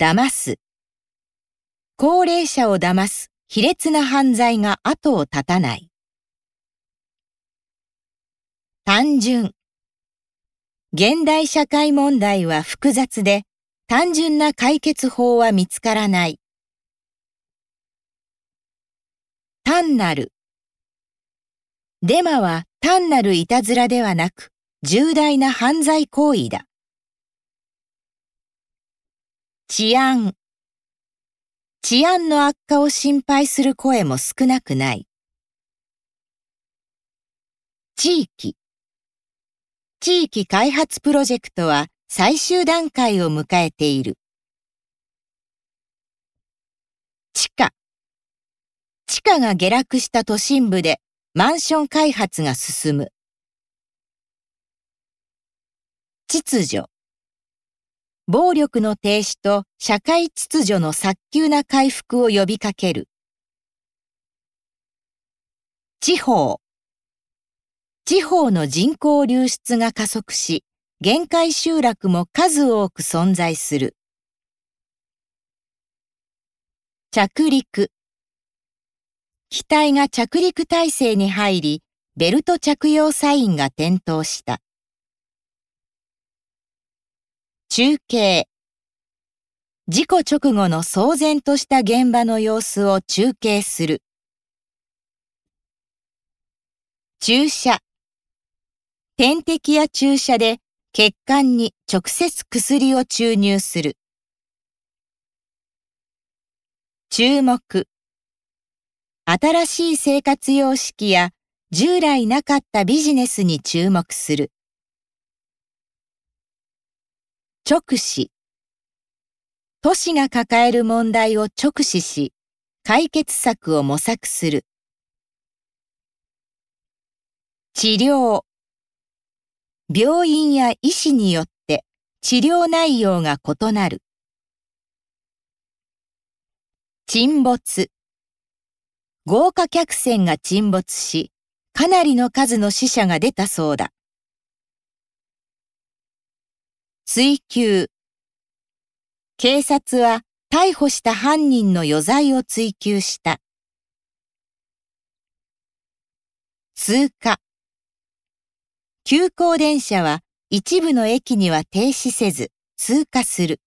騙す。高齢者を騙す卑劣な犯罪が後を絶たない。単純。現代社会問題は複雑で、単純な解決法は見つからない。単なる。デマは単なるいたずらではなく、重大な犯罪行為だ。治安。治安の悪化を心配する声も少なくない。地域。地域開発プロジェクトは最終段階を迎えている。地価。地価が下落した都心部でマンション開発が進む。秩序。暴力の停止と社会秩序の早急な回復を呼びかける。地方。地方の人口流出が加速し、限界集落も数多く存在する。着陸。機体が着陸体制に入り、ベルト着用サインが点灯した。中継。事故直後の騒然とした現場の様子を中継する。注射。点滴や注射で血管に直接薬を注入する。注目。新しい生活様式や従来なかったビジネスに注目する。直視。都市が抱える問題を直視し、解決策を模索する。治療。病院や医師によって治療内容が異なる。沈没。豪華客船が沈没し、かなりの数の死者が出たそうだ。追及。警察は逮捕した犯人の余罪を追及した。通過。急行電車は一部の駅には停止せず通過する。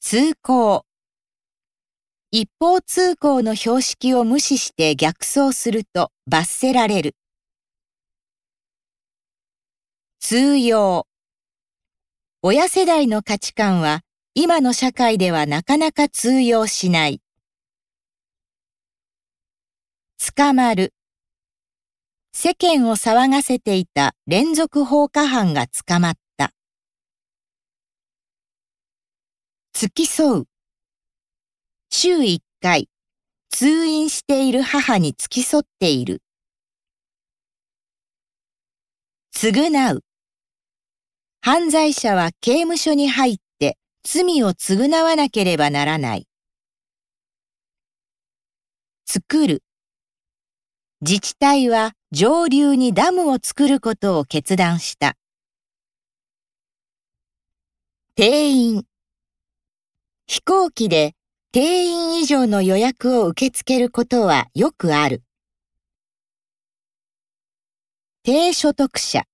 通行。一方通行の標識を無視して逆走すると罰せられる。通用。親世代の価値観は今の社会ではなかなか通用しない。捕まる。世間を騒がせていた連続放火犯が捕まった。付き添う。週一回、通院している母に付き添っている。償う。犯罪者は刑務所に入って罪を償わなければならない。作る。自治体は上流にダムを作ることを決断した。定員。飛行機で定員以上の予約を受け付けることはよくある。低所得者。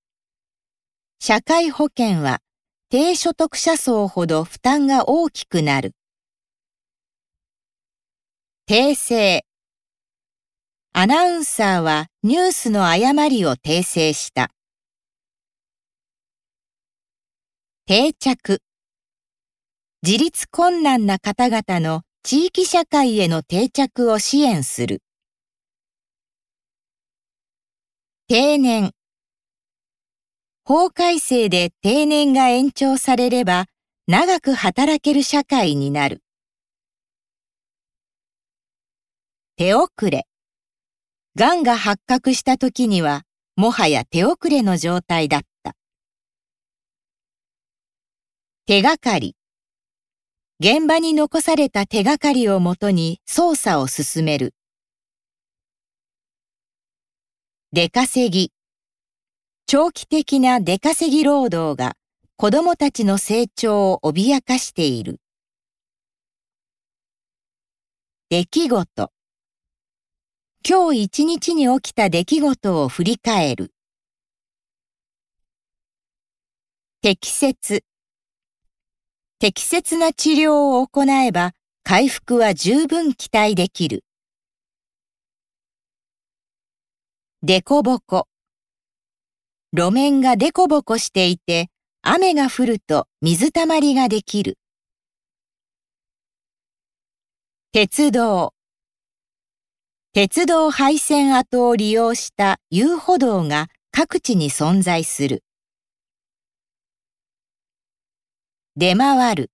社会保険は低所得者層ほど負担が大きくなる。訂正。アナウンサーはニュースの誤りを訂正した。定着。自立困難な方々の地域社会への定着を支援する。定年。法改正で定年が延長されれば長く働ける社会になる。手遅れ。癌が発覚した時にはもはや手遅れの状態だった。手がかり。現場に残された手がかりをもとに捜査を進める。出稼ぎ。長期的な出稼ぎ労働が子供たちの成長を脅かしている。出来事今日一日に起きた出来事を振り返る。適切適切な治療を行えば回復は十分期待できる。でこぼこ路面がでこぼこしていて雨が降ると水たまりができる。鉄道鉄道廃線跡を利用した遊歩道が各地に存在する。出回る。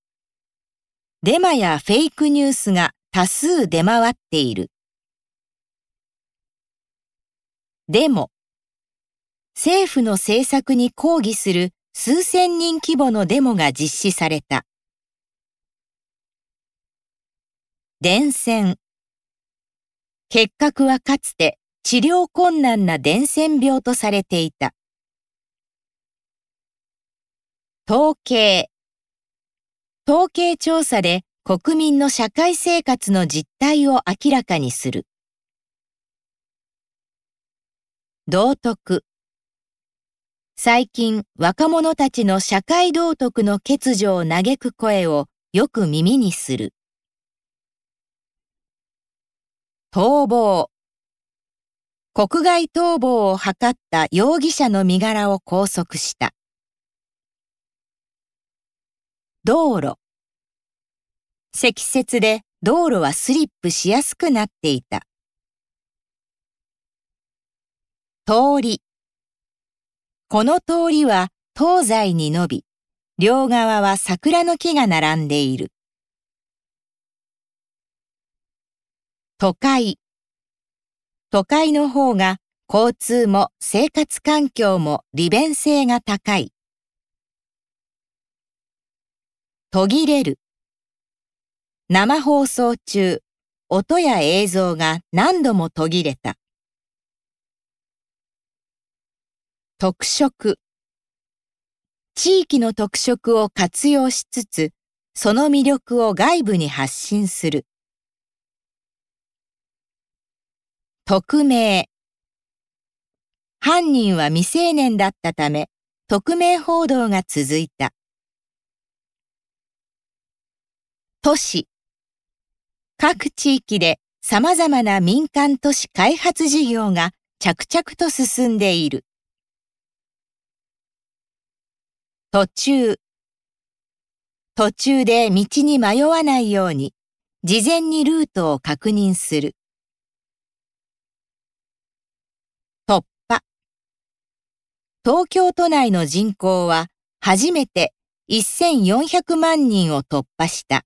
デマやフェイクニュースが多数出回っている。でも、政府の政策に抗議する数千人規模のデモが実施された。伝染結核はかつて治療困難な伝染病とされていた。統計統計調査で国民の社会生活の実態を明らかにする。道徳最近若者たちの社会道徳の欠如を嘆く声をよく耳にする。逃亡国外逃亡を図った容疑者の身柄を拘束した。道路積雪で道路はスリップしやすくなっていた。通りこの通りは東西に伸び、両側は桜の木が並んでいる。都会都会の方が交通も生活環境も利便性が高い。途切れる生放送中、音や映像が何度も途切れた。特色地域の特色を活用しつつ、その魅力を外部に発信する。匿名犯人は未成年だったため、匿名報道が続いた。都市各地域で様々な民間都市開発事業が着々と進んでいる。途中途中で道に迷わないように事前にルートを確認する。突破東京都内の人口は初めて1400万人を突破した。